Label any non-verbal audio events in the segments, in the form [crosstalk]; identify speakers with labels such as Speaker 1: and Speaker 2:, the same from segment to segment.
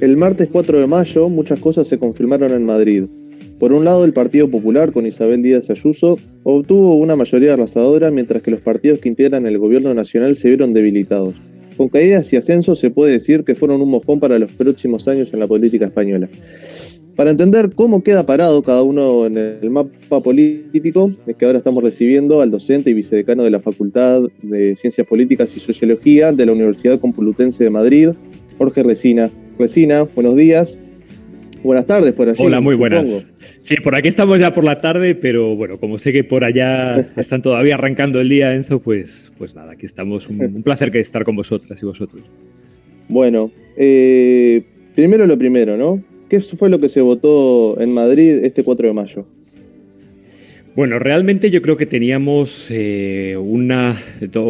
Speaker 1: El martes 4 de mayo muchas cosas se confirmaron en Madrid. Por un lado, el Partido Popular, con Isabel Díaz Ayuso, obtuvo una mayoría arrasadora, mientras que los partidos que integran el gobierno nacional se vieron debilitados. Con caídas y ascensos se puede decir que fueron un mojón para los próximos años en la política española. Para entender cómo queda parado cada uno en el mapa político, es que ahora estamos recibiendo al docente y vicedecano de la Facultad de Ciencias Políticas y Sociología de la Universidad Complutense de Madrid, Jorge Resina. Resina, buenos días. Buenas tardes por allí.
Speaker 2: Hola, muy buenas. Sí, por aquí estamos ya por la tarde, pero bueno, como sé que por allá [laughs] están todavía arrancando el día, Enzo, pues, pues nada, aquí estamos. Un, placer que estar con vosotras y vosotros.
Speaker 1: Bueno, eh, primero lo primero, ¿no? ¿Qué fue lo que se votó en Madrid este 4 de mayo?
Speaker 2: Bueno, realmente yo creo que teníamos eh, una,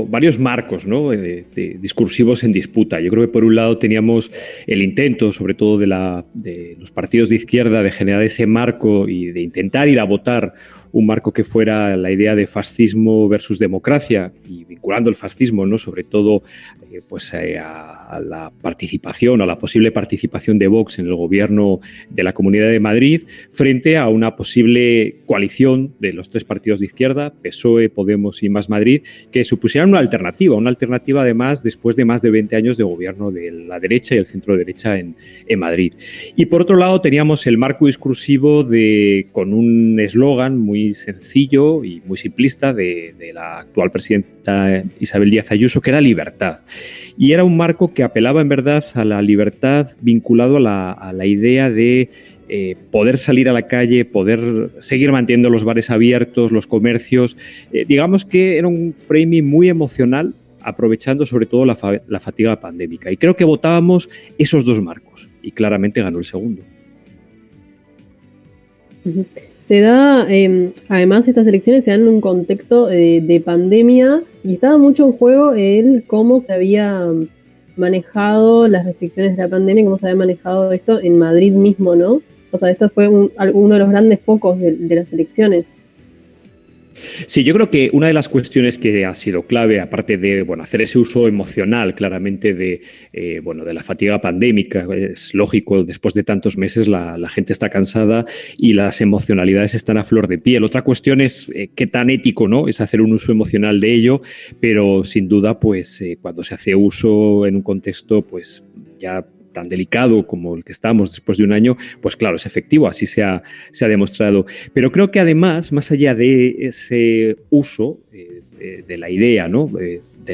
Speaker 2: varios marcos ¿no? discursivos en disputa. Yo creo que por un lado teníamos el intento, sobre todo de, la, de los partidos de izquierda, de generar ese marco y de intentar ir a votar un marco que fuera la idea de fascismo versus democracia y vinculando el fascismo, ¿no? sobre todo eh, pues, eh, a, la participación, a la posible participación de Vox en el gobierno de la Comunidad de Madrid, frente a una posible coalición de los tres partidos de izquierda, PSOE, Podemos y Más Madrid, que supusieran una alternativa, una alternativa además después de más de 20 años de gobierno de la derecha y el centro derecha en, en Madrid. Y por otro lado teníamos el marco discursivo de, con un eslogan muy sencillo y muy simplista de, la actual presidenta Isabel Díaz Ayuso, que era libertad. Y era un marco que apelaba en verdad a la libertad vinculado a la, idea de eh, poder salir a la calle, poder seguir manteniendo los bares abiertos, los comercios. Eh, digamos que era un framing muy emocional, aprovechando sobre todo la, la, fatiga pandémica. Y creo que votábamos esos dos marcos y claramente ganó el segundo.
Speaker 3: Se da, em, además estas elecciones se dan en un contexto de, pandemia y estaba mucho en juego el cómo se había manejado las restricciones de la pandemia, cómo se había manejado esto en Madrid mismo, ¿no? O sea, esto fue uno de los grandes focos de las elecciones.
Speaker 2: Sí, yo creo que una de las cuestiones que ha sido clave, aparte de bueno, hacer ese uso emocional claramente de, eh, bueno, de la fatiga pandémica, es lógico, después de tantos meses la, gente está cansada y las emocionalidades están a flor de piel. Otra cuestión es eh, qué tan ético ¿no? es hacer un uso emocional de ello, pero sin duda, pues eh, cuando se hace uso en un contexto, pues ya tan delicado como el que estamos después de un año, pues claro, es efectivo, así se ha, se ha demostrado. Pero creo que además, más allá de ese uso eh, de, la idea, ¿no?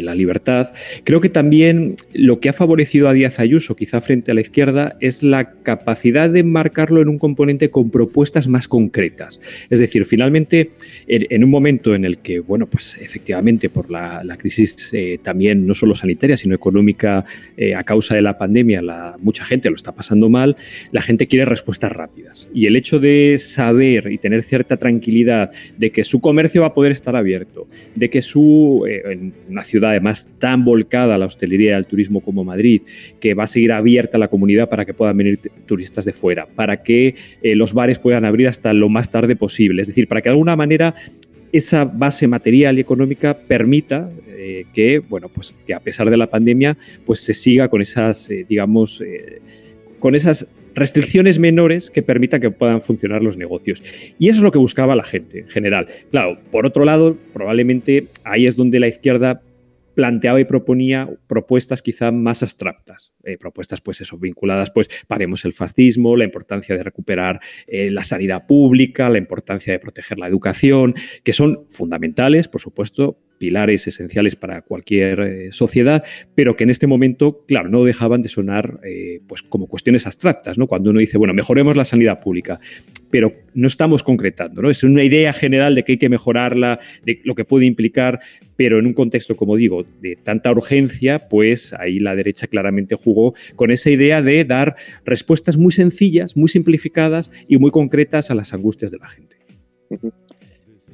Speaker 2: La libertad. Creo que también lo que ha favorecido a Díaz Ayuso, quizá frente a la izquierda, es la capacidad de marcarlo en un componente con propuestas más concretas. Es decir, finalmente, en, un momento en el que, bueno, pues efectivamente por la, crisis eh, también no solo sanitaria, sino económica eh, a causa de la pandemia, la, mucha gente lo está pasando mal, la gente quiere respuestas rápidas. Y el hecho de saber y tener cierta tranquilidad de que su comercio va a poder estar abierto, de que su, eh, en una ciudad además tan volcada a la hostelería y al turismo como Madrid, que va a seguir abierta la comunidad para que puedan venir turistas de fuera, para que eh, los bares puedan abrir hasta lo más tarde posible, es decir, para que de alguna manera esa base material y económica permita eh, que, bueno, pues que a pesar de la pandemia, pues se siga con esas, eh, digamos, con esas restricciones menores que permitan que puedan funcionar los negocios. Y eso es lo que buscaba la gente en general. Claro, por otro lado, probablemente ahí es donde la izquierda planteaba y proponía propuestas quizá más abstractas, eh, propuestas pues eso, vinculadas pues paremos el fascismo, la importancia de recuperar eh, la sanidad pública, la importancia de proteger la educación, que son fundamentales, por supuesto, pilares esenciales para cualquier eh, sociedad, pero que en este momento, claro, no dejaban de sonar eh, pues como cuestiones abstractas, ¿no? Cuando uno dice, bueno, mejoremos la sanidad pública, pero no estamos concretando, ¿no? Es una idea general de que hay que mejorarla, de lo que puede implicar, pero en un contexto, como digo, de tanta urgencia, pues ahí la derecha claramente jugó con esa idea de dar respuestas muy sencillas, muy simplificadas y muy concretas a las angustias de la gente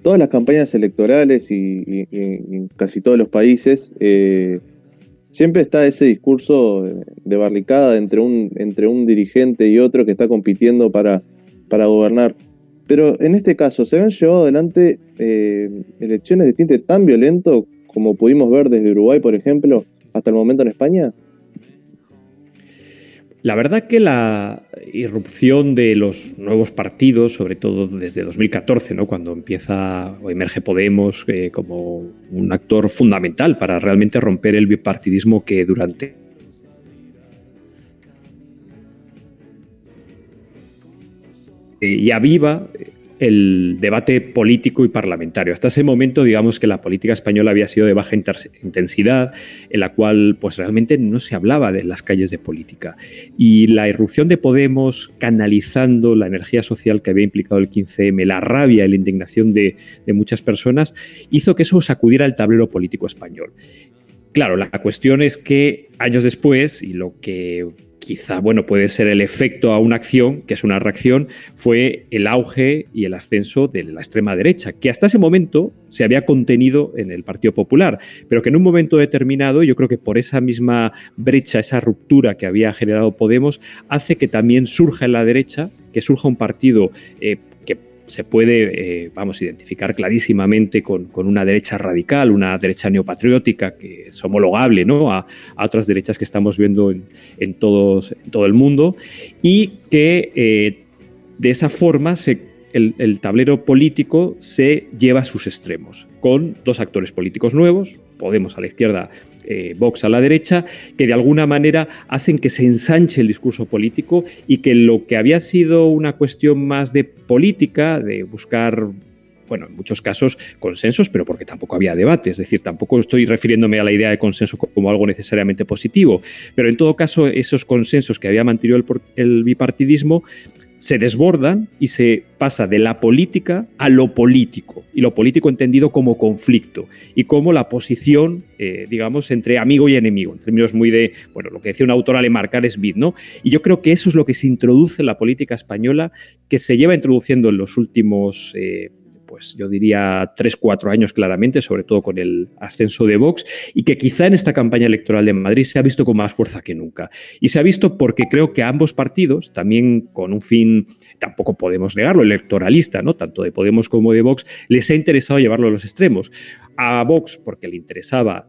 Speaker 1: todas las campañas electorales y, en casi todos los países, eh, siempre está ese discurso de barricada entre un, entre un dirigente y otro que está compitiendo para, para gobernar. Pero en este caso, ¿se han llevado adelante eh, elecciones de tinte tan violento como pudimos ver desde Uruguay, por ejemplo, hasta el momento en España?
Speaker 2: La verdad que la irrupción de los nuevos partidos, sobre todo desde 2014, ¿no? cuando empieza o emerge Podemos eh, como un actor fundamental para realmente romper el bipartidismo que durante y aviva el debate político y parlamentario. Hasta ese momento, digamos que la política española había sido de baja intensidad, en la cual pues realmente no se hablaba de las calles de política. Y la irrupción de Podemos, canalizando la energía social que había implicado el 15M, la rabia y la indignación de, de muchas personas, hizo que eso sacudiera el tablero político español. Claro, la cuestión es que años después, y lo que quizá, bueno, puede ser el efecto a una acción, que es una reacción, fue el auge y el ascenso de la extrema derecha, que hasta ese momento se había contenido en el Partido Popular, pero que en un momento determinado, yo creo que por esa misma brecha, esa ruptura que había generado Podemos, hace que también surja en la derecha, que surja un partido eh, se puede, eh, vamos, identificar clarísimamente con, una derecha radical, una derecha neopatriótica que es homologable ¿no? a, otras derechas que estamos viendo en, todos, todo el mundo y que eh, de esa forma el, el, tablero político se lleva a sus extremos, con dos actores políticos nuevos, Podemos a la izquierda eh, Vox a la derecha, que de alguna manera hacen que se ensanche el discurso político y que lo que había sido una cuestión más de política, de buscar bueno, en muchos casos consensos, pero porque tampoco había debate. Es decir, tampoco estoy refiriéndome a la idea de consenso como algo necesariamente positivo, pero en todo caso esos consensos que había mantenido el bipartidismo se desbordan y se pasa de la política a lo político, y lo político entendido como conflicto, y como la posición, eh, digamos, entre amigo y enemigo, en términos muy de, bueno, lo que decía un autor alemán, Carl Schmitt, ¿no? Y yo creo que eso es lo que se introduce en la política española, que se lleva introduciendo en los últimos... Eh, pues yo diría tres, cuatro años claramente, sobre todo con el ascenso de Vox, y que quizá en esta campaña electoral de Madrid se ha visto con más fuerza que nunca. Y se ha visto porque creo que ambos partidos, también con un fin, tampoco podemos negarlo, electoralista, ¿no? tanto de Podemos como de Vox, les ha interesado llevarlo a los extremos. A Vox porque le interesaba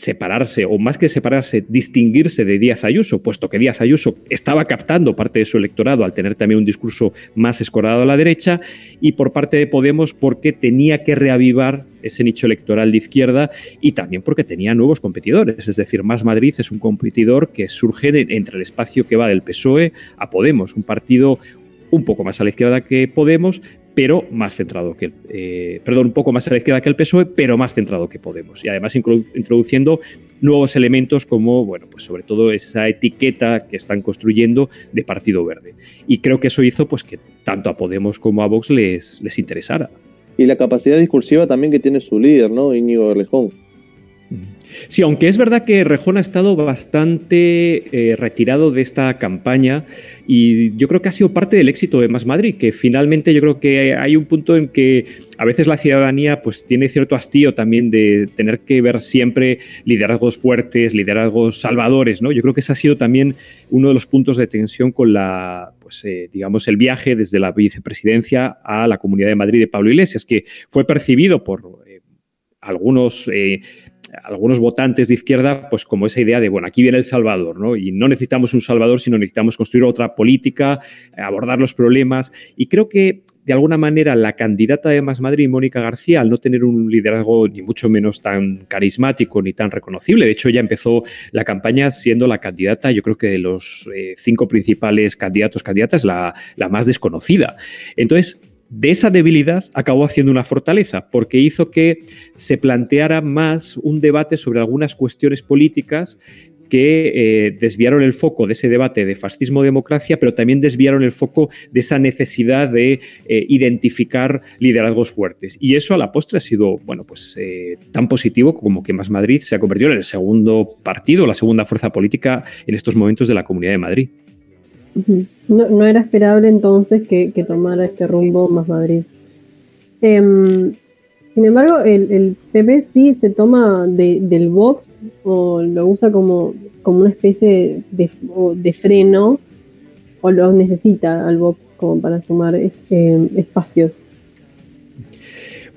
Speaker 2: separarse, o más que separarse, distinguirse de Díaz Ayuso, puesto que Díaz Ayuso estaba captando parte de su electorado al tener también un discurso más escorado a la derecha, y por parte de Podemos porque tenía que reavivar ese nicho electoral de izquierda y también porque tenía nuevos competidores. Es decir, Más Madrid es un competidor que surge entre el espacio que va del PSOE a Podemos, un partido un poco más a la izquierda que Podemos, pero más centrado que, eh, perdón, un poco más a la izquierda que el PSOE, pero más centrado que Podemos. Y además introduciendo nuevos elementos como, bueno, pues sobre todo esa etiqueta que están construyendo de Partido Verde. Y creo que eso hizo pues que tanto a Podemos como a Vox les, les interesara.
Speaker 1: Y la capacidad discursiva también que tiene su líder, ¿no? Íñigo Berlejón.
Speaker 2: Sí, aunque es verdad que Rejón ha estado bastante eh, retirado de esta campaña y yo creo que ha sido parte del éxito de Más Madrid, que finalmente yo creo que hay un punto en que a veces la ciudadanía pues tiene cierto hastío también de tener que ver siempre liderazgos fuertes, liderazgos salvadores, ¿no? Yo creo que ese ha sido también uno de los puntos de tensión con la, pues eh, digamos, el viaje desde la vicepresidencia a la Comunidad de Madrid de Pablo Iglesias, que fue percibido por eh, algunos algunos votantes de izquierda, pues como esa idea de, bueno, aquí viene el Salvador, ¿no? Y no necesitamos un Salvador, sino necesitamos construir otra política, abordar los problemas. Y creo que de alguna manera la candidata de Más Madrid, Mónica García, al no tener un liderazgo ni mucho menos tan carismático ni tan reconocible, de hecho ya empezó la campaña siendo la candidata, yo creo que de los eh, cinco principales candidatos, candidatas, la, la más desconocida. Entonces, de esa debilidad acabó haciendo una fortaleza, porque hizo que se planteara más un debate sobre algunas cuestiones políticas que eh, desviaron el foco de ese debate de fascismo-democracia, pero también desviaron el foco de esa necesidad de eh, identificar liderazgos fuertes. Y eso a la postre ha sido, bueno, pues eh, tan positivo como que Más Madrid se ha convertido en el segundo partido, la segunda fuerza política en estos momentos de la Comunidad de Madrid.
Speaker 3: No, era esperable entonces que, tomara este rumbo más Madrid. Em, sin embargo, el, PP sí se toma del Vox o lo usa como, como una especie de, freno o lo necesita al Vox como para sumar em, espacios.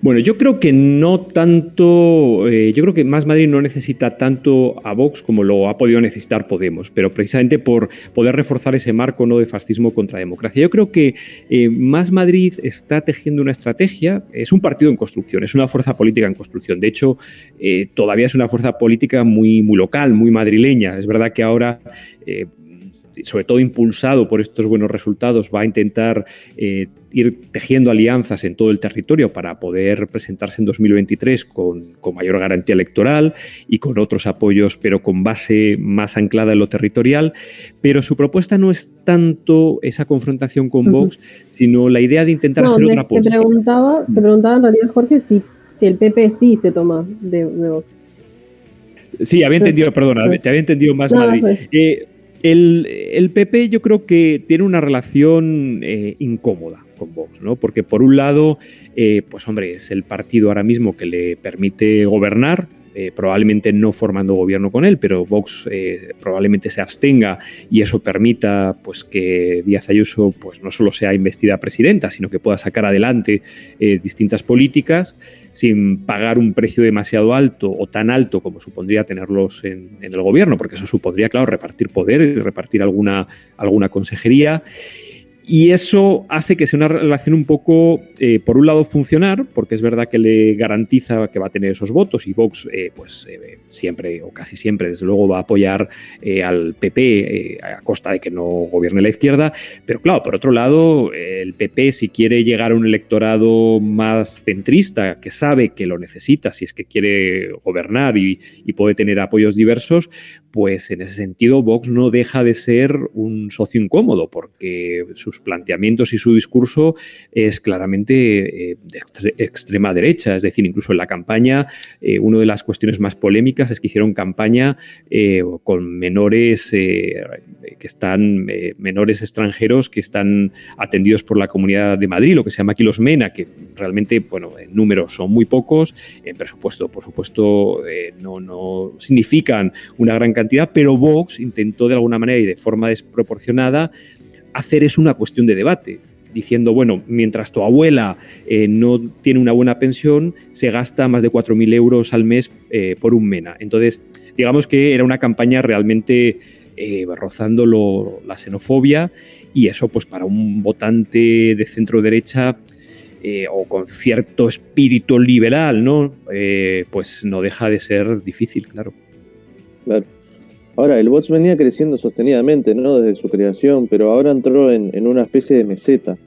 Speaker 2: Bueno, yo creo que no tanto, eh, yo creo que Más Madrid no necesita tanto a Vox como lo ha podido necesitar Podemos, pero precisamente por poder reforzar ese marco ¿no? de fascismo contra democracia. Yo creo que eh, Más Madrid está tejiendo una estrategia, es un partido en construcción, es una fuerza política en construcción. De hecho, eh, todavía es una fuerza política muy, muy local, muy madrileña. Es verdad que ahora sobre todo impulsado por estos buenos resultados, va a intentar eh, ir tejiendo alianzas en todo el territorio para poder presentarse en 2023 con, mayor garantía electoral y con otros apoyos, pero con base más anclada en lo territorial. Pero su propuesta no es tanto esa confrontación con Vox, sino la idea de intentar hacer otra
Speaker 3: política. Te preguntaba, te preguntaba en realidad, Jorge, si, si el PP sí se toma de, Vox.
Speaker 2: Sí, había entendido, perdona, te había entendido más Madrid. Pues. Eh, el, PP yo creo que tiene una relación eh, incómoda con Vox, ¿no? Porque por un lado, eh, pues hombre, es el partido ahora mismo que le permite gobernar, eh, probablemente no formando gobierno con él, pero Vox eh, probablemente se abstenga y eso permita pues, que Díaz Ayuso pues, no solo sea investida presidenta, sino que pueda sacar adelante eh, distintas políticas sin pagar un precio demasiado alto o tan alto como supondría tenerlos en, en el gobierno, porque eso supondría, claro, repartir poder y repartir alguna, alguna consejería. Y eso hace que sea una relación un poco, eh, por un lado, funcionar, porque es verdad que le garantiza que va a tener esos votos y Vox, eh, pues eh, siempre o casi siempre, desde luego, va a apoyar al PP a costa de que no gobierne la izquierda. Pero claro, por otro lado, el PP, si quiere llegar a un electorado más centrista, que sabe que lo necesita si es que quiere gobernar y, y puede tener apoyos diversos, pues en ese sentido Vox no deja de ser un socio incómodo, porque sus planteamientos y su discurso es claramente eh, de extrema derecha. Es decir, incluso en la campaña, eh, una de las cuestiones más polémicas es que hicieron campaña eh, con menores que están, menores extranjeros que están atendidos por la Comunidad de Madrid, lo que se llama aquí los MENA, que realmente, bueno, en números son muy pocos, en presupuesto, por supuesto, no, no significan una gran cantidad pero Vox intentó de alguna manera y de forma desproporcionada hacer eso una cuestión de debate diciendo, bueno, mientras tu abuela eh, no tiene una buena pensión, se gasta más de 4.000 euros al mes eh, por un MENA. Entonces, digamos que era una campaña realmente eh, rozando la xenofobia y eso, pues para un votante de centro derecha o con cierto espíritu liberal, ¿no? pues no deja de ser difícil, claro.
Speaker 1: Claro. Ahora, el bots venía creciendo sostenidamente, ¿no? Desde su creación, pero ahora entró en, una especie de meseta.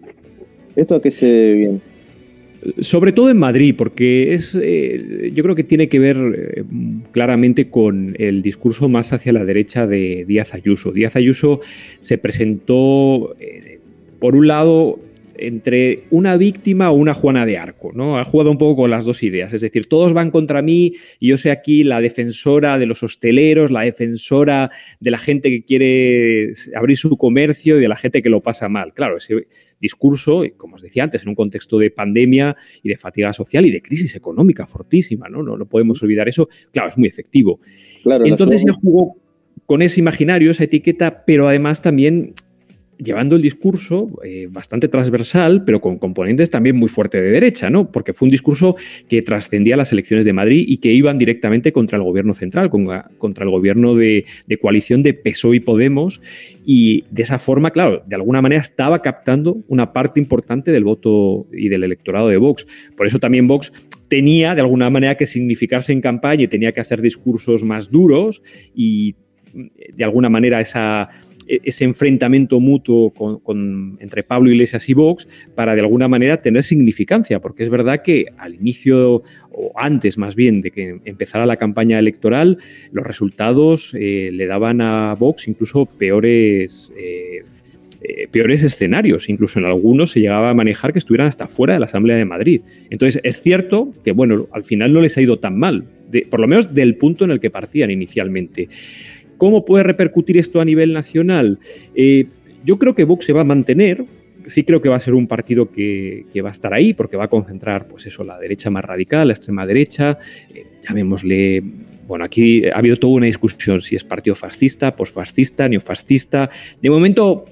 Speaker 1: ¿Esto a qué se debe bien?
Speaker 2: Sobre todo en Madrid, porque es, eh, yo creo que tiene que ver eh, claramente con el discurso más hacia la derecha de Díaz Ayuso. Díaz Ayuso se presentó, eh, por un lado, entre una víctima o una Juana de Arco, ¿no? Ha jugado un poco con las dos ideas, es decir, todos van contra mí y yo soy aquí la defensora de los hosteleros, la defensora de la gente que quiere abrir su comercio y de la gente que lo pasa mal. Claro, ese discurso, como os decía antes, en un contexto de pandemia y de fatiga social y de crisis económica fortísima, ¿no? No, no podemos olvidar eso. Claro, es muy efectivo. Entonces ya jugó con ese imaginario, esa etiqueta, pero además también llevando el discurso eh, bastante transversal, pero con componentes también muy fuertes de derecha, ¿no? Porque fue un discurso que trascendía las elecciones de Madrid y que iban directamente contra el gobierno central, contra el gobierno de, coalición de PSOE y Podemos, y de esa forma, claro, de alguna manera estaba captando una parte importante del voto y del electorado de Vox. Por eso también Vox tenía de alguna manera que significarse en campaña y tenía que hacer discursos más duros y de alguna manera esa ese enfrentamiento mutuo entre Pablo Iglesias y Vox para de alguna manera tener significancia, porque es verdad que al inicio, o antes más bien de que empezara la campaña electoral, los resultados eh, le daban a Vox incluso peores... Eh, eh, peores escenarios, incluso en algunos se llegaba a manejar que estuvieran hasta fuera de la Asamblea de Madrid. Entonces, es cierto que, bueno, al final no les ha ido tan mal, por lo menos del punto en el que partían inicialmente. ¿Cómo puede repercutir esto a nivel nacional? Eh, yo creo que Vox se va a mantener. Sí creo que va a ser un partido que, va a estar ahí porque va a concentrar, pues eso, la derecha más radical, la extrema derecha, eh, llamémosle bueno, aquí ha habido toda una discusión si es partido fascista, posfascista, neofascista. De momento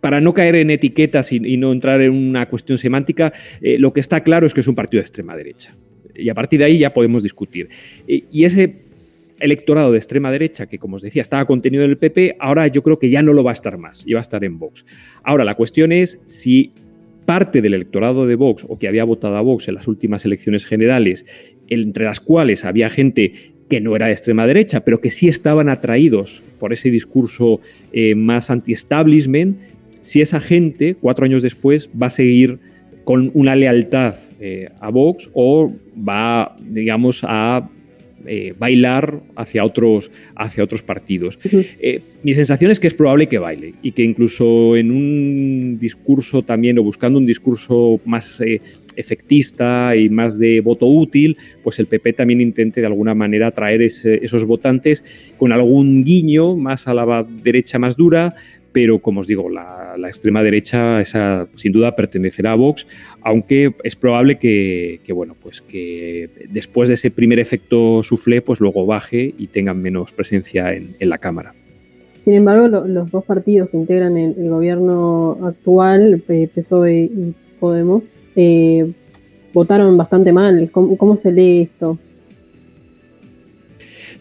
Speaker 2: para no caer en etiquetas y, no entrar en una cuestión semántica, eh, lo que está claro es que es un partido de extrema derecha. Y a partir de ahí ya podemos discutir. y ese electorado de extrema derecha, que como os decía, estaba contenido en el PP, ahora yo creo que ya no lo va a estar más, y va a estar en Vox. Ahora, la cuestión es si parte del electorado de Vox o que había votado a Vox en las últimas elecciones generales, entre las cuales había gente que no era de extrema derecha, pero que sí estaban atraídos por ese discurso eh, más anti-establishment, si esa gente, cuatro años después, va a seguir con una lealtad eh, a Vox o va, digamos, a eh, bailar hacia otros, hacia otros partidos. Eh, mi sensación es que es probable que baile y que incluso en un discurso también o buscando un discurso más eh, efectista y más de voto útil, pues el PP también intente de alguna manera atraer esos votantes con algún guiño más a la derecha más dura, pero como os digo, la, extrema derecha esa sin duda pertenecerá a Vox, aunque es probable que, bueno, pues que después de ese primer efecto suflé, pues luego baje y tengan menos presencia en, la Cámara.
Speaker 3: Sin embargo, los dos partidos que integran el, gobierno actual, PSOE y Podemos, eh, votaron bastante mal. ¿Cómo se lee esto?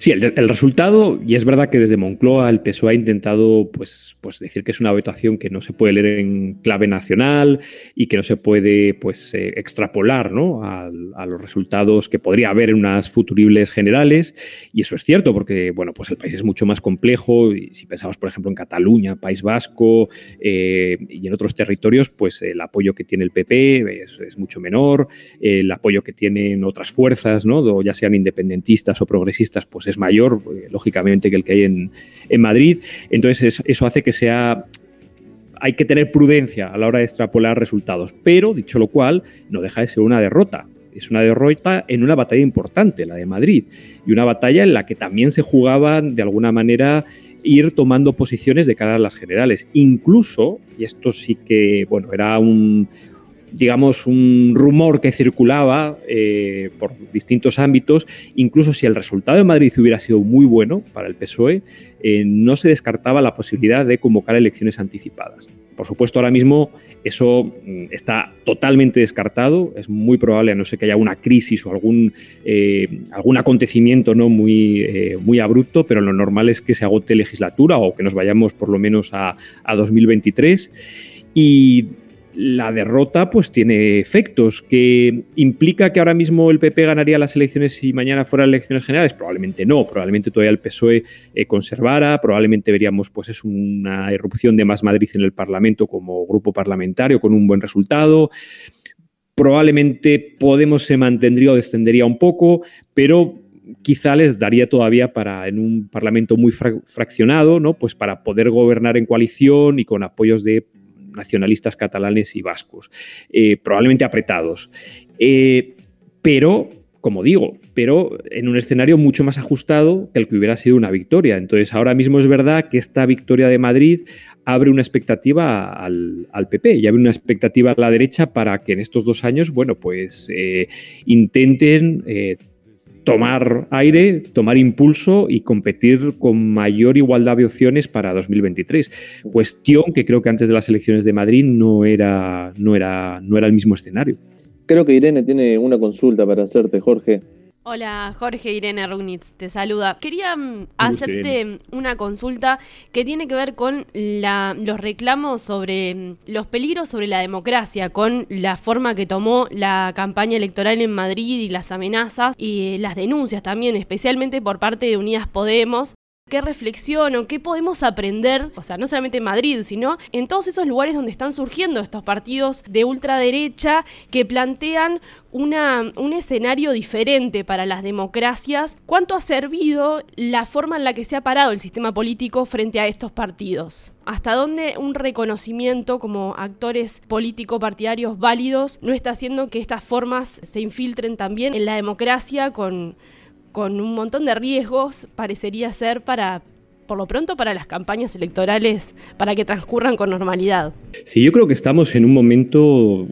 Speaker 2: Sí, el, resultado, y es verdad que desde Moncloa el PSOE ha intentado pues, pues decir que es una votación que no se puede leer en clave nacional y que no se puede pues, eh, extrapolar ¿no? a, los resultados que podría haber en unas futuribles generales. Y eso es cierto, porque bueno, pues el país es mucho más complejo. Si pensamos, por ejemplo, en Cataluña, País Vasco eh, y en otros territorios, pues el apoyo que tiene el PP es, es mucho menor. El apoyo que tienen otras fuerzas, ¿no? ya sean independentistas o progresistas, pues es mayor, eh, lógicamente, que el que hay en, Madrid. Entonces, eso hace que sea hay que tener prudencia a la hora de extrapolar resultados. Pero, dicho lo cual, no deja de ser una derrota. Es una derrota en una batalla importante, la de Madrid, y una batalla en la que también se jugaban, de alguna manera, ir tomando posiciones de cara a las generales. Incluso, y esto sí que, bueno, era un, digamos, un rumor que circulaba eh, por distintos ámbitos, incluso si el resultado de Madrid hubiera sido muy bueno para el PSOE, eh, no se descartaba la posibilidad de convocar elecciones anticipadas. Por supuesto, ahora mismo eso mm, está totalmente descartado. Es muy probable, a no ser que haya una crisis o algún, eh, algún acontecimiento ¿no? muy, muy abrupto, pero lo normal es que se agote legislatura o que nos vayamos por lo menos a, a 2023. Y la derrota pues tiene efectos que implica que ahora mismo el PP ganaría las elecciones si mañana fueran elecciones generales probablemente no probablemente todavía el PSOE eh, conservara probablemente veríamos pues es una erupción de más Madrid en el Parlamento como grupo parlamentario con un buen resultado probablemente Podemos se mantendría o descendería un poco pero quizá les daría todavía para en un parlamento muy fraccionado, ¿no? Pues para poder gobernar en coalición y con apoyos de nacionalistas catalanes y vascos, eh, probablemente apretados. Eh, pero, como digo, pero en un escenario mucho más ajustado que el que hubiera sido una victoria. Entonces, ahora mismo es verdad que esta victoria de Madrid abre una expectativa al, PP y abre una expectativa a la derecha para que en estos dos años, bueno, pues eh, intenten tomar aire, tomar impulso y competir con mayor igualdad de opciones para 2023. Cuestión que creo que antes de las elecciones de Madrid no era, no era, no era el mismo escenario.
Speaker 1: Creo que Irene tiene una consulta para hacerte, Jorge.
Speaker 4: Hola Jorge Irene Rugnitz, te saluda. Quería mm, hacerte una consulta que tiene que ver con los reclamos sobre mm, los peligros sobre la democracia, con la forma que tomó la campaña electoral en Madrid y las amenazas y las denuncias también, especialmente por parte de Unidas Podemos, qué reflexión o qué podemos aprender, o sea, no solamente en Madrid, sino en todos esos lugares donde están surgiendo estos partidos de ultraderecha que plantean un escenario diferente para las democracias. ¿Cuánto ha servido la forma en la que se ha parado el sistema político frente a estos partidos? ¿Hasta dónde un reconocimiento como actores político-partidarios válidos no está haciendo que estas formas se infiltren también en la democracia con con un montón de riesgos, parecería ser para, por lo pronto, para las campañas electorales, para que transcurran con normalidad.
Speaker 2: Sí, yo creo que estamos en un momento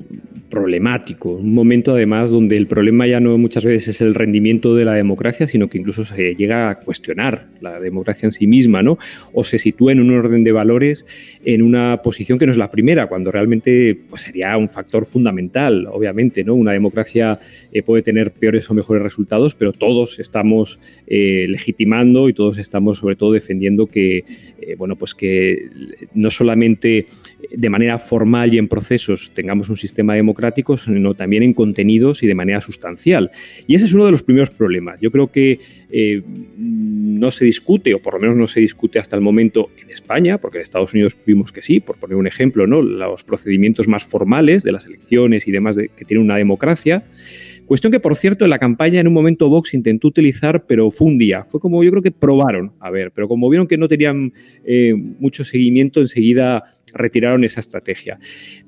Speaker 2: problemático, un momento además donde el problema ya no muchas veces es el rendimiento de la democracia, sino que incluso se llega a cuestionar la democracia en sí misma, ¿no? O se sitúa en un orden de valores en una posición que no es la primera, cuando realmente pues, sería un factor fundamental, obviamente, ¿no? Una democracia eh, puede tener peores o mejores resultados, pero todos estamos eh, legitimando y todos estamos sobre todo defendiendo que, eh, bueno, pues que no solamente de manera formal y en procesos tengamos un sistema democrático, sino también en contenidos y de manera sustancial. Y ese es uno de los primeros problemas. Yo creo que eh, no se discute, o por lo menos no se discute hasta el momento en España, porque en Estados Unidos vimos que sí, por poner un ejemplo, ¿no? los procedimientos más formales de las elecciones y demás de, que tiene una democracia. Cuestión que, por cierto, en la campaña en un momento Vox intentó utilizar, pero fue un día. Fue como yo creo que probaron, a ver, pero como vieron que no tenían eh, mucho seguimiento, enseguida retiraron esa estrategia.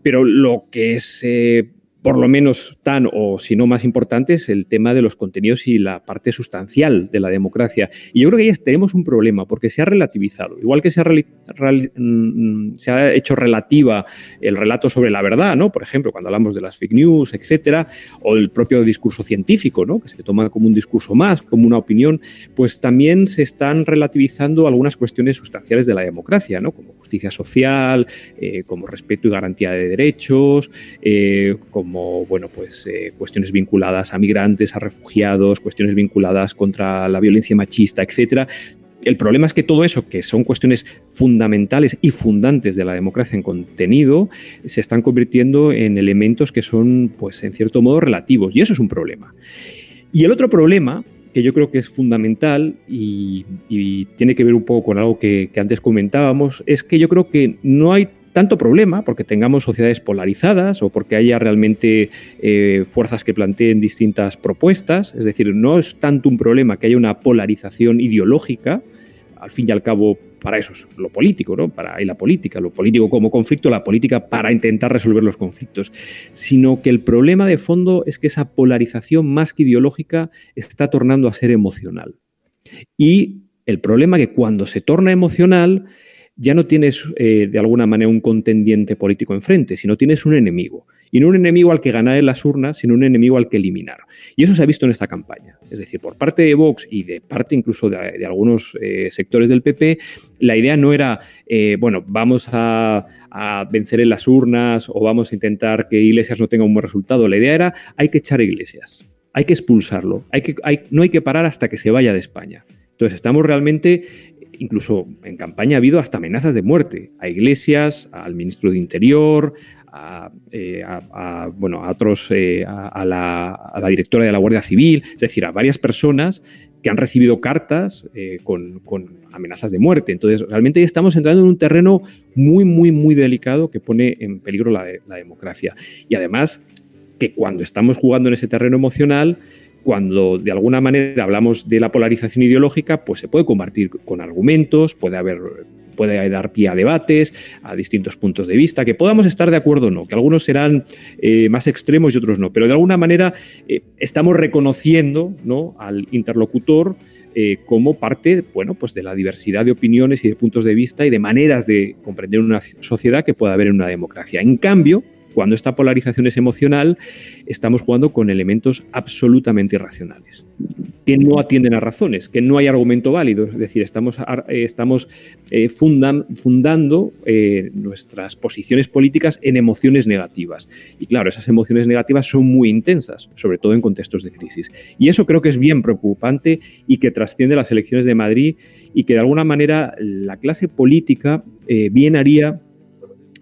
Speaker 2: Pero lo que es eh, por lo menos tan o si no más importante es el tema de los contenidos y la parte sustancial de la democracia. Y yo creo que ahí tenemos un problema porque se ha relativizado. Igual que se ha, mm, se ha hecho relativa el relato sobre la verdad, ¿no? Por ejemplo, cuando hablamos de las fake news, etcétera, o el propio discurso científico, ¿no? Que se toma como un discurso más, como una opinión, pues también se están relativizando algunas cuestiones sustanciales de la democracia, ¿no? Como justicia social, eh, como respeto y garantía de derechos, eh, como como bueno, pues, eh, cuestiones vinculadas a migrantes, a refugiados, cuestiones vinculadas contra la violencia machista, etc. El problema es que todo eso, que son cuestiones fundamentales y fundantes de la democracia en contenido, se están convirtiendo en elementos que son, pues, en cierto modo, relativos. Y eso es un problema. Y el otro problema, que yo creo que es fundamental y, tiene que ver un poco con algo que, que antes comentábamos, es que yo creo que no hay tanto problema porque tengamos sociedades polarizadas o porque haya realmente eh, fuerzas que planteen distintas propuestas. Es decir, no es tanto un problema que haya una polarización ideológica, al fin y al cabo para eso es lo político, ¿no? Para y la política, lo político como conflicto, la política para intentar resolver los conflictos, sino que el problema de fondo es que esa polarización más que ideológica está tornando a ser emocional. Y el problema es que cuando se torna emocional ya no tienes eh, de alguna manera un contendiente político enfrente, sino tienes un enemigo. Y no un enemigo al que ganar en las urnas, sino un enemigo al que eliminar. Y eso se ha visto en esta campaña. Es decir, por parte de Vox y de parte incluso de, algunos eh, sectores del PP, la idea no era, eh, bueno, vamos a, vencer en las urnas o vamos a intentar que Iglesias no tenga un buen resultado. La idea era, hay que echar a Iglesias, hay que expulsarlo, hay que, no hay que parar hasta que se vaya de España. Entonces estamos realmente incluso en campaña ha habido hasta amenazas de muerte a iglesias, al ministro de Interior, a, eh, bueno, a otros, eh, a, la, directora de la Guardia Civil, es decir, a varias personas que han recibido cartas eh, con, amenazas de muerte. Entonces, realmente estamos entrando en un terreno muy, muy, muy delicado que pone en peligro la, la democracia. Y además, que cuando estamos jugando en ese terreno emocional, cuando de alguna manera hablamos de la polarización ideológica, pues se puede combatir con argumentos, puede haber puede dar pie a debates, a distintos puntos de vista, que podamos estar de acuerdo o no, que algunos serán eh, más extremos y otros no, pero de alguna manera eh, estamos reconociendo ¿no? al interlocutor eh, como parte bueno, pues de la diversidad de opiniones y de puntos de vista y de maneras de comprender una sociedad que pueda haber en una democracia. En cambio, cuando esta polarización es emocional, estamos jugando con elementos absolutamente irracionales, que no atienden a razones, que no hay argumento válido. Es decir, estamos, eh, estamos eh, fundando eh, nuestras posiciones políticas en emociones negativas. Y claro, esas emociones negativas son muy intensas, sobre todo en contextos de crisis. Y eso creo que es bien preocupante y que trasciende las elecciones de Madrid y que de alguna manera la clase política bien haría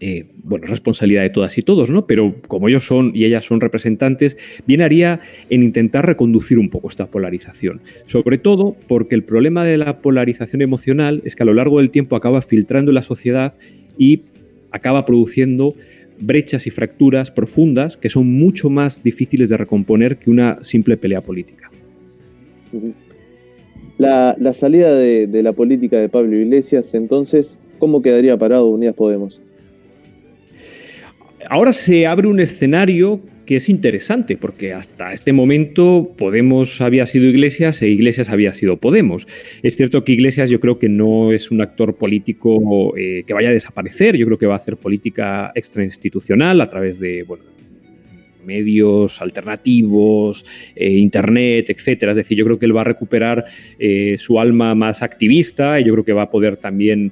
Speaker 2: eh, bueno, responsabilidad de todas y todos, ¿no? Pero como ellos son y ellas son representantes, bien haría en intentar reconducir un poco esta polarización. Sobre todo porque el problema de la polarización emocional es que a lo largo del tiempo acaba filtrando la sociedad y acaba produciendo brechas y fracturas profundas que son mucho más difíciles de recomponer que una simple pelea política.
Speaker 1: La, salida de la política de Pablo Iglesias, entonces, ¿cómo quedaría parado Unidas Podemos?
Speaker 2: Ahora se abre un escenario que es interesante, porque hasta este momento Podemos había sido Iglesias e Iglesias había sido Podemos. Es cierto que Iglesias yo creo que no es un actor político eh, que vaya a desaparecer, yo creo que va a hacer política extrainstitucional a través de, bueno, medios alternativos, eh, internet, etcétera. Es decir, yo creo que él va a recuperar eh, su alma más activista y yo creo que va a poder también,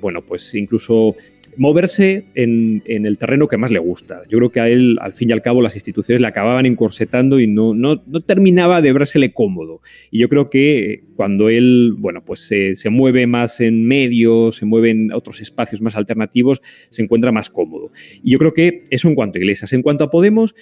Speaker 2: bueno, pues incluso moverse en, el terreno que más le gusta. Yo creo que a él, al fin y al cabo, las instituciones le acababan encorsetando y no, no, terminaba de versele cómodo. Y yo creo que cuando él, bueno, pues se, se, mueve más en medios, se mueve en otros espacios más alternativos, se encuentra más cómodo. Y yo creo que eso en cuanto a Iglesias. En cuanto a Podemos,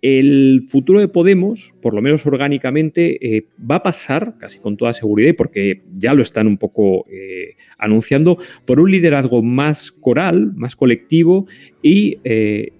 Speaker 2: el futuro de Podemos, por lo menos orgánicamente, eh, va a pasar, casi con toda seguridad, porque ya lo están un poco eh, anunciando, por un liderazgo más coral, más colectivo y eh,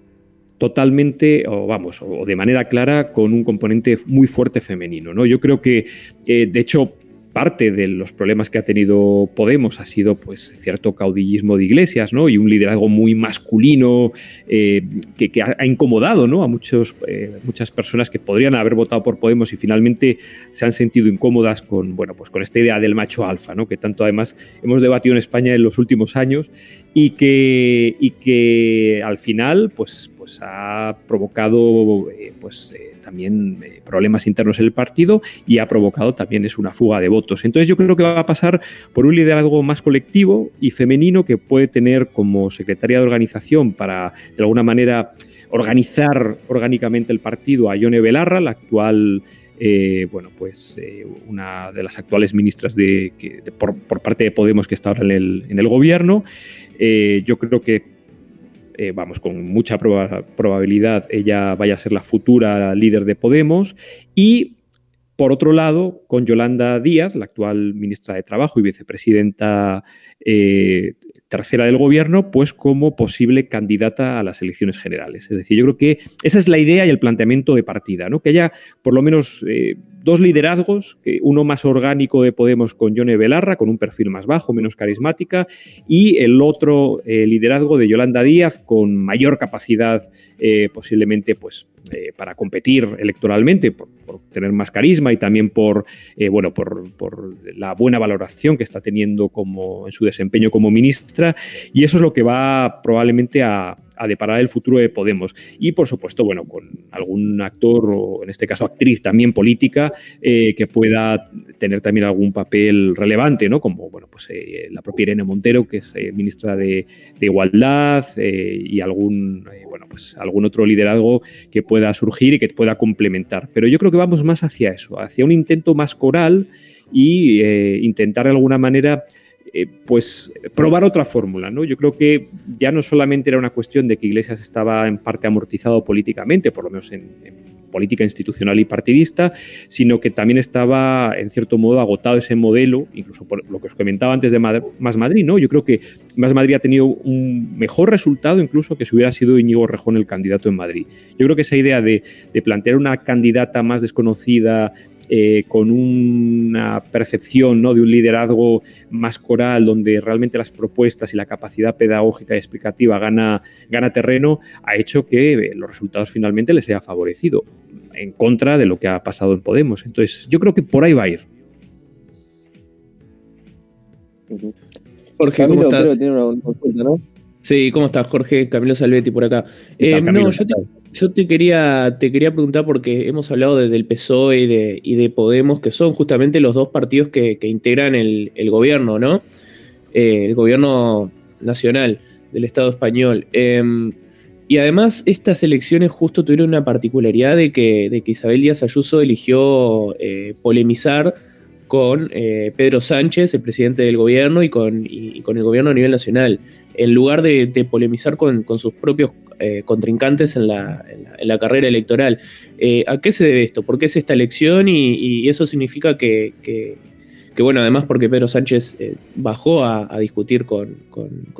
Speaker 2: totalmente, o vamos, o de manera clara, con un componente muy fuerte femenino. ¿no? Yo creo que, de hecho, parte de los problemas que ha tenido Podemos ha sido pues cierto caudillismo de iglesias ¿no? y un liderazgo muy masculino eh, que, ha, incomodado ¿no? a muchos, eh, muchas personas que podrían haber votado por Podemos y finalmente se han sentido incómodas con, bueno, pues con esta idea del macho alfa, ¿no? que tanto además hemos debatido en España en los últimos años y que, y que al final pues, pues ha provocado eh, pues, también eh, problemas internos en el partido y ha provocado también es una fuga de votos. Entonces yo creo que va a pasar por un liderazgo más colectivo y femenino que puede tener como secretaria de organización para de alguna manera organizar orgánicamente el partido a Ione Belarra, la actual eh, bueno, pues eh, una de las actuales ministras de, por, parte de Podemos que está ahora en el, en el gobierno. yo creo que eh, vamos, con mucha probabilidad ella vaya a ser la futura líder de Podemos. Y por otro lado, con Yolanda Díaz, la actual ministra de Trabajo y vicepresidenta eh, tercera del gobierno, pues como posible candidata a las elecciones generales. Es decir, yo creo que esa es la idea y el planteamiento de partida, ¿no? que haya por lo menos eh, dos liderazgos, uno más orgánico de Podemos con Yone Belarra, con un perfil más bajo, menos carismática, y el otro eh, liderazgo de Yolanda Díaz con mayor capacidad eh, posiblemente pues, eh, para competir electoralmente, por, tener más carisma y también por, bueno, por, por, la buena valoración que está teniendo como, en su desempeño como ministra, y eso es lo que va probablemente a a deparar el futuro de Podemos. Y por supuesto, bueno, con algún actor o en este caso actriz también política eh, que pueda tener también algún papel relevante, ¿no? Como, bueno, pues eh, la propia Irene Montero, que es eh, ministra de, Igualdad y algún, bueno, pues algún otro liderazgo que pueda surgir y que pueda complementar. Pero yo creo que vamos más hacia eso, hacia un intento más coral y intentar de alguna manera eh, pues probar otra fórmula. ¿no? Yo creo que ya no solamente era una cuestión de que Iglesias estaba en parte amortizado políticamente, por lo menos en, política institucional y partidista, sino que también estaba en cierto modo agotado ese modelo, incluso por lo que os comentaba antes de Más Madrid. ¿no? Yo creo que Más Madrid ha tenido un mejor resultado incluso que si hubiera sido Íñigo Rejón el candidato en Madrid. Yo creo que esa idea de, de plantear una candidata más desconocida, eh, con una percepción ¿no? de un liderazgo más coral, donde realmente las propuestas y la capacidad pedagógica y explicativa gana, gana terreno, ha hecho que eh, los resultados finalmente les haya favorecido, en contra de lo que ha pasado en Podemos. Entonces, yo creo que por ahí va a ir.
Speaker 5: Jorge, ¿cómo estás? Sí, ¿cómo estás, Jorge? Camilo Salvetti por acá. Eh, no, yo te, yo te quería, te quería preguntar porque hemos hablado desde el PSOE y de, y de Podemos, que son justamente los dos partidos que, integran el, gobierno, ¿no? Eh, el gobierno nacional del Estado español. Em, y además, estas elecciones justo tuvieron una particularidad de que, de que Isabel Díaz Ayuso eligió eh, polemizar con eh, Pedro Sánchez, el presidente del gobierno, y con, con, el gobierno a nivel nacional, en lugar de, polemizar con, con, sus propios eh, contrincantes en la, carrera electoral. Eh, ¿A qué se debe esto? ¿Por qué es esta elección? Y, eso significa que, bueno, además porque Pedro Sánchez eh, bajó a, discutir con,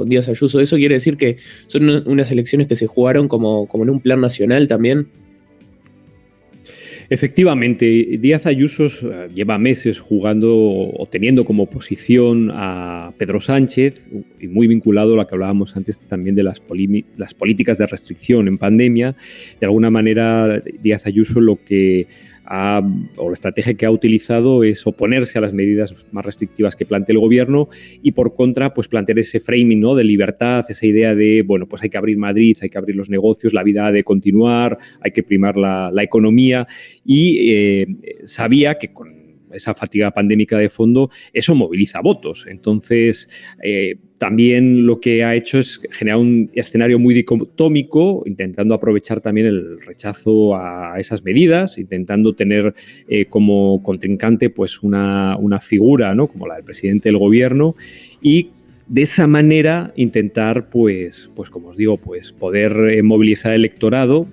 Speaker 5: Díaz Ayuso, ¿eso quiere decir que son unas elecciones que se jugaron como en un plan nacional también?
Speaker 2: Efectivamente, Díaz Ayuso eh, lleva meses jugando o teniendo como oposición a Pedro Sánchez, y muy vinculado a lo que hablábamos antes también de las, políticas de restricción en pandemia. De alguna manera, Díaz Ayuso lo que o la estrategia que ha utilizado es oponerse a las medidas más restrictivas que plantea el gobierno y por contra, pues plantear ese framing ¿no? de libertad, esa idea de, bueno, pues hay que abrir Madrid, hay que abrir los negocios, la vida ha de continuar, hay que primar la, economía y eh, sabía que con esa fatiga pandémica de fondo, eso moviliza votos. Entonces, eh, también lo que ha hecho es generar un escenario muy dicotómico, intentando aprovechar también el rechazo a esas medidas, intentando tener eh, como contrincante pues una, figura ¿no? como la del presidente del gobierno y de esa manera intentar pues, pues como os digo, pues poder eh, movilizar el electorado,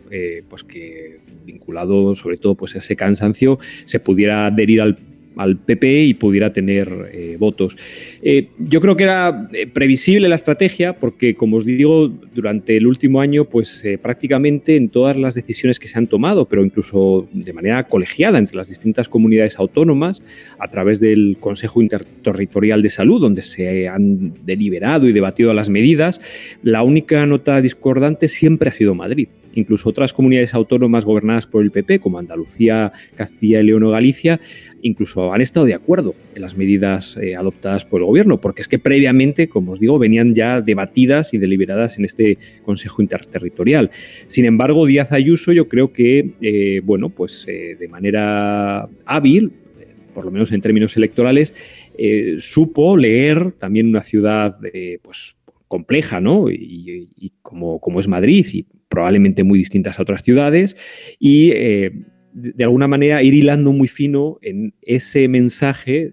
Speaker 2: pues que vinculado sobre todo pues a ese cansancio, se pudiera adherir al al PP y pudiera tener eh, votos. Eh, yo creo que era eh, previsible la estrategia porque, como os digo, durante el último año, pues prácticamente en todas las decisiones que se han tomado, pero incluso de manera colegiada entre las distintas comunidades autónomas, a través del Consejo Interterritorial de Salud, donde se han deliberado y debatido las medidas, la única nota discordante siempre ha sido Madrid. Incluso otras comunidades autónomas gobernadas por el PP, como Andalucía, Castilla y León o Galicia, incluso han estado de acuerdo en las medidas eh, adoptadas por el gobierno, porque es que previamente, como os digo, venían ya debatidas y deliberadas en este Consejo Interterritorial. Sin embargo, Díaz Ayuso yo creo que, eh, bueno, pues eh, de manera hábil, por lo menos en términos electorales, supo leer también una ciudad pues compleja, ¿no? Y, como, como, es Madrid y probablemente muy distintas a otras ciudades y de alguna manera ir hilando muy fino en ese mensaje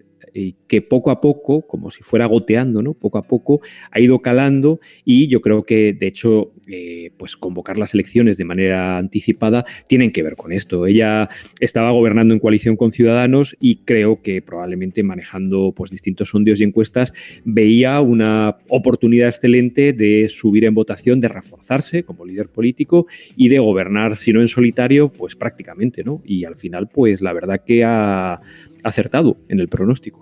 Speaker 2: que poco a poco, como si fuera goteando, ¿no? Poco a poco ha ido calando y yo creo que, de hecho, eh, pues convocar las elecciones de manera anticipada tienen que ver con esto. Ella estaba gobernando en coalición con Ciudadanos y creo que probablemente manejando pues distintos sondeos y encuestas veía una oportunidad excelente de subir en votación, de reforzarse como líder político y de gobernar, si no en solitario, pues prácticamente, ¿no? Y al final, pues la verdad que ha acertado en el pronóstico.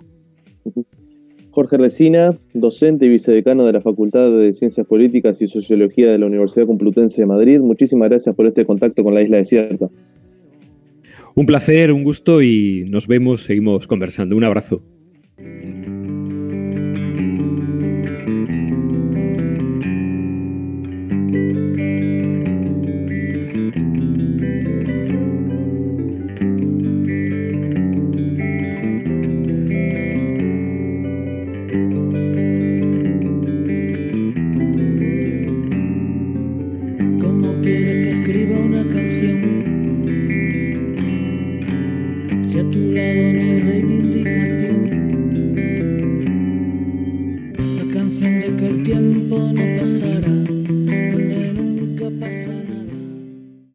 Speaker 1: Jorge Resina, docente y vicedecano de la Facultad de Ciencias Políticas y Sociología de la Universidad Complutense de Madrid, muchísimas gracias por este contacto con la Isla Desierta.
Speaker 2: Un placer, un gusto y nos vemos, seguimos conversando. Un abrazo.